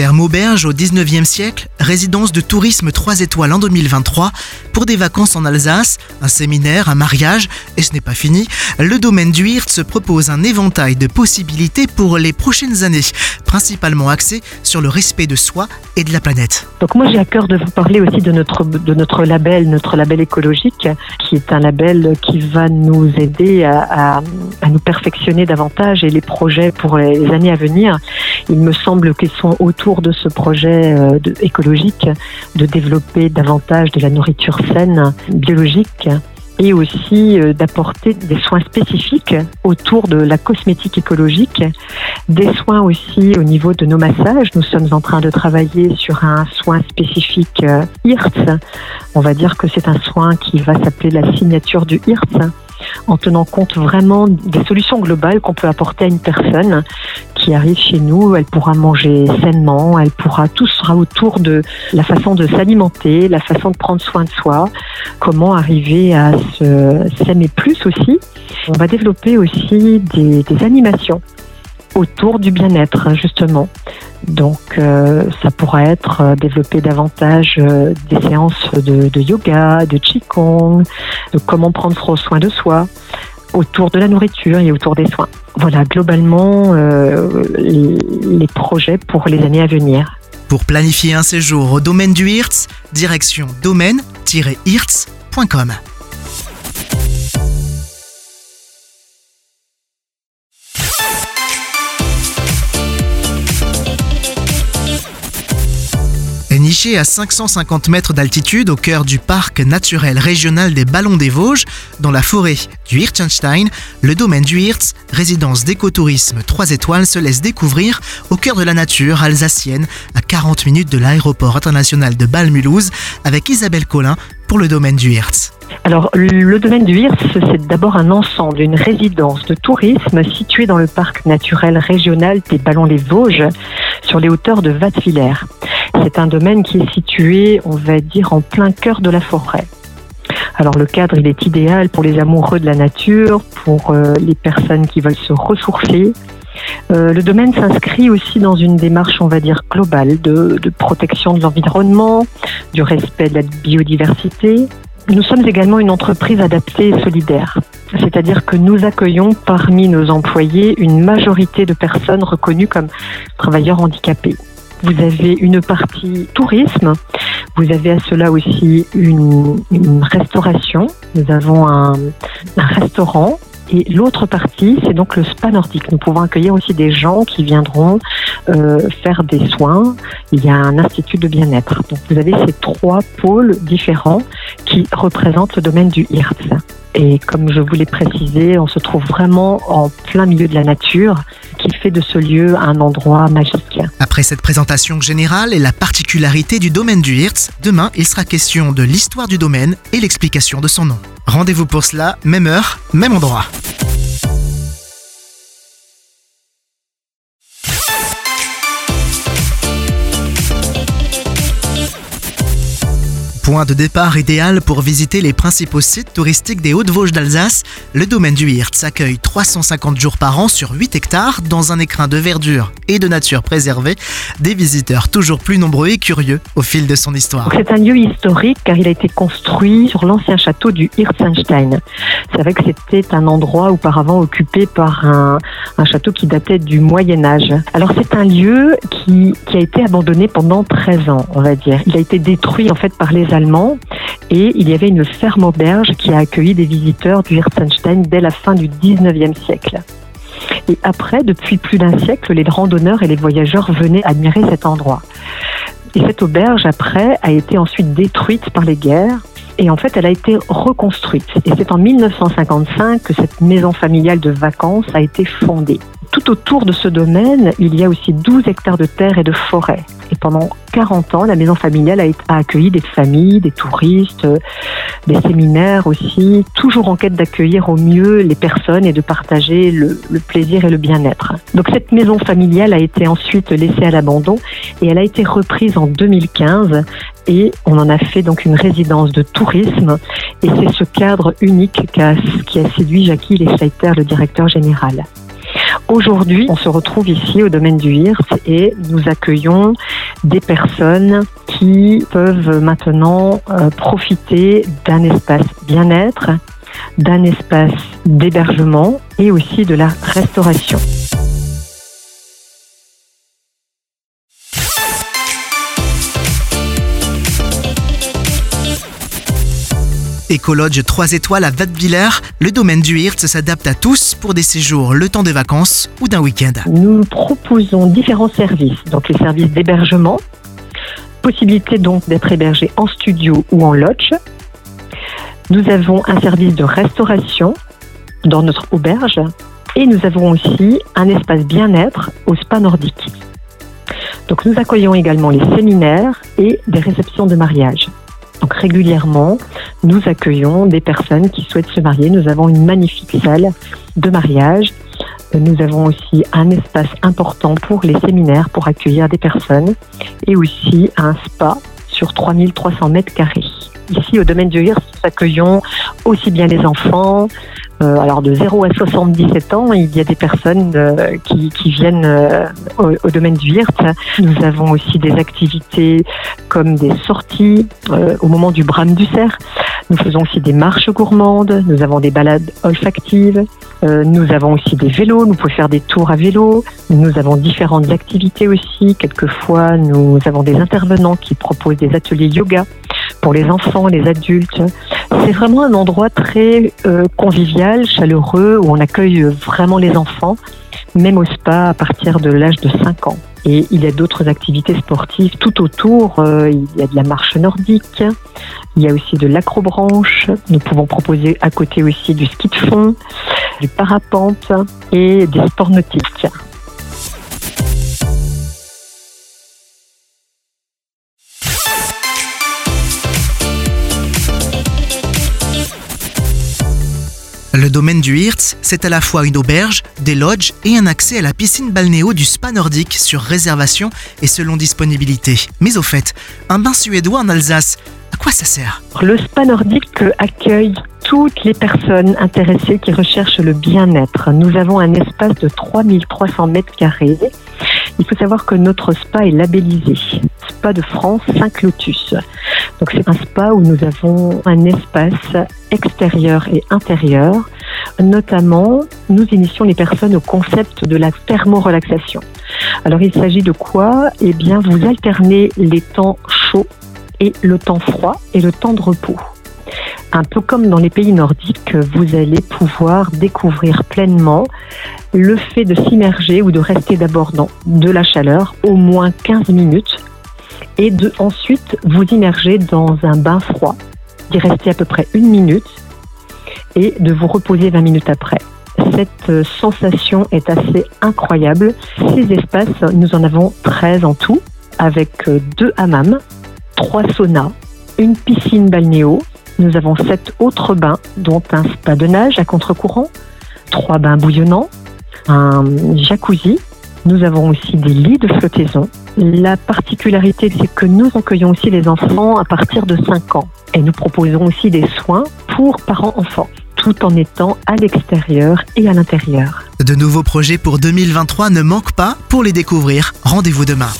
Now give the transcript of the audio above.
Ferme auberge au 19e siècle, résidence de tourisme 3 étoiles en 2023, pour des vacances en Alsace, un séminaire, un mariage, et ce n'est pas fini, le domaine du Hirtz propose un éventail de possibilités pour les prochaines années, principalement axé sur le respect de soi et de la planète. Donc moi j'ai à cœur de vous parler aussi de notre, de notre label, notre label écologique, qui est un label qui va nous aider à, à, nous perfectionner davantage et les projets pour les années à venir. Il me semble qu'ils sont autour de ce projet euh, écologique de développer davantage de la nourriture saine, biologique et aussi euh, d'apporter des soins spécifiques autour de la cosmétique écologique, des soins aussi au niveau de nos massages. Nous sommes en train de travailler sur un soin spécifique euh, IRTS. On va dire que c'est un soin qui va s'appeler la signature du IRTS en tenant compte vraiment des solutions globales qu'on peut apporter à une personne qui arrive chez nous. Elle pourra manger sainement, elle pourra, tout sera autour de la façon de s'alimenter, la façon de prendre soin de soi, comment arriver à s'aimer plus aussi. On va développer aussi des, animations autour du bien-être, justement. Donc, euh, ça pourrait être euh, développer davantage euh, des séances de, de, yoga, de qigong, de comment prendre soin de soi autour de la nourriture et autour des soins. Voilà, globalement, les, les, projets pour les années à venir. Pour planifier un séjour au domaine du Hirtz, direction domaine-hirtz.com. Niché à 550 mètres d'altitude au cœur du parc naturel régional des Ballons des Vosges, dans la forêt du Hirtschenstein, le domaine du Hirtz, résidence d'écotourisme 3 étoiles, se laisse découvrir au cœur de la nature alsacienne, à 40 minutes de l'aéroport international de Bâle-Mulhouse, avec Isabelle Collin pour le domaine du Hirtz. Alors, le domaine du Hirtz, c'est d'abord un ensemble, une résidence de tourisme située dans le parc naturel régional des Ballons des Vosges, sur les hauteurs de Wattwiller. C'est un domaine qui est situé, on va dire, en plein cœur de la forêt. Alors le cadre, il est idéal pour les amoureux de la nature, pour euh, les personnes qui veulent se ressourcer. Euh, le domaine s'inscrit aussi dans une démarche, on va dire, globale de protection de l'environnement, du respect de la biodiversité. Nous sommes également une entreprise adaptée et solidaire, c'est-à-dire que nous accueillons parmi nos employés une majorité de personnes reconnues comme travailleurs handicapés. Vous avez une partie tourisme. Vous avez à cela aussi une, restauration. Nous avons un, restaurant et l'autre partie, c'est donc le spa nordique. Nous pouvons accueillir aussi des gens qui viendront euh, faire des soins. Il y a un institut de bien-être. Donc vous avez ces trois pôles différents qui représentent le domaine du IRTS. Et comme je vous l'ai précisé, on se trouve vraiment en plein milieu de la nature de ce lieu un endroit magique. Après cette présentation générale et la particularité du domaine du Hirtz, demain il sera question de l'histoire du domaine et l'explication de son nom. Rendez-vous pour cela, même heure, même endroit. Point de départ idéal pour visiter les principaux sites touristiques des Hautes-Vosges d'Alsace, le domaine du Hirtz accueille 350 jours par an sur 8 hectares dans un écrin de verdure et de nature préservée, des visiteurs toujours plus nombreux et curieux au fil de son histoire. C'est un lieu historique car il a été construit sur l'ancien château du Hirtzenstein. C'est vrai que c'était un endroit auparavant occupé par un, un château qui datait du Moyen Âge. Alors c'est un lieu qui, qui a été abandonné pendant 13 ans, on va dire. Il a été détruit en fait par les et il y avait une ferme auberge qui a accueilli des visiteurs du Hirtenstein dès la fin du 19e siècle. Et après, depuis plus d'un siècle, les randonneurs et les voyageurs venaient admirer cet endroit. Et cette auberge, après, a été ensuite détruite par les guerres. Et en fait, elle a été reconstruite. Et c'est en 1955 que cette maison familiale de vacances a été fondée. Tout autour de ce domaine, il y a aussi 12 hectares de terre et de forêt. Et pendant 40 ans, la maison familiale a, accueilli des familles, des touristes, des séminaires aussi, toujours en quête d'accueillir au mieux les personnes et de partager le, le plaisir et le bien-être. Donc cette maison familiale a été ensuite laissée à l'abandon et elle a été reprise en 2015 et on en a fait donc une résidence de tourisme et c'est ce cadre unique qui a, séduit Jackie Lesleiter, le directeur général. Aujourd'hui, on se retrouve ici au domaine du HIRS et nous accueillons des personnes qui peuvent maintenant euh, profiter d'un espace bien-être, d'un espace d'hébergement et aussi de la restauration. Écologe 3 étoiles à Vadviller, le domaine du Hirtz s'adapte à tous pour des séjours le temps des vacances ou d'un week-end. Nous proposons différents services, donc les services d'hébergement, possibilité donc d'être hébergé en studio ou en lodge. Nous avons un service de restauration dans notre auberge et nous avons aussi un espace bien-être au spa nordique. Donc nous accueillons également les séminaires et des réceptions de mariage. Donc régulièrement, nous accueillons des personnes qui souhaitent se marier. Nous avons une magnifique salle de mariage. Nous avons aussi un espace important pour les séminaires, pour accueillir des personnes, et aussi un spa sur 3300 mètres carrés. Ici, au domaine du Hirs, nous accueillons aussi bien les enfants, euh, alors de 0 à 77 ans, il y a des personnes euh, qui, viennent euh, au, domaine du HIRT. Nous avons aussi des activités comme des sorties au moment du brame du cerf. Nous faisons aussi des marches gourmandes, nous avons des balades olfactives, nous avons aussi des vélos, nous pouvons faire des tours à vélo, nous avons différentes activités aussi. Quelquefois, nous avons des intervenants qui proposent des ateliers yoga pour les enfants, les adultes. C'est vraiment un endroit très euh, convivial, chaleureux, où on accueille vraiment les enfants, même au spa à partir de l'âge de 5 ans. Et il y a d'autres activités sportives tout autour. Euh, il y a de la marche nordique, il y a aussi de l'acrobranche. Nous pouvons proposer à côté aussi du ski de fond, du parapente et des sports nautiques. Le domaine du Hirtz, c'est à la fois une auberge, des lodges et un accès à la piscine balnéo du spa nordique sur réservation et selon disponibilité. Mais au fait, un bain suédois en Alsace, à quoi ça sert? Le spa nordique accueille toutes les personnes intéressées qui recherchent le bien-être. Nous avons un espace de 3300 mètres carrés. Il faut savoir que notre spa est labellisé. Spa de France Saint-Clotus. Donc c'est un spa où nous avons un espace extérieur et intérieur. Notamment, nous initions les personnes au concept de la thermorelaxation. Alors il s'agit de quoi? Eh bien, vous alternez les temps chauds et le temps froid et le temps de repos. Un peu comme dans les pays nordiques, vous allez pouvoir découvrir pleinement le fait de s'immerger ou de rester d'abord dans de la chaleur, au moins 15 minutes, et de ensuite vous immerger dans un bain froid, d'y rester à peu près une minute et de vous reposer 20 minutes après. Cette sensation est assez incroyable. Ces espaces, nous en avons 13 en tout, avec deux hammams, trois saunas, une piscine balnéo. Nous avons sept autres bains, dont un spa de nage à contre-courant, trois bains bouillonnants, un jacuzzi. Nous avons aussi des lits de flottaison, la particularité, c'est que nous accueillons aussi les enfants à partir de 5 ans. Et nous proposons aussi des soins pour parents-enfants, tout en étant à l'extérieur et à l'intérieur. De nouveaux projets pour 2023 ne manquent pas. Pour les découvrir, rendez-vous demain.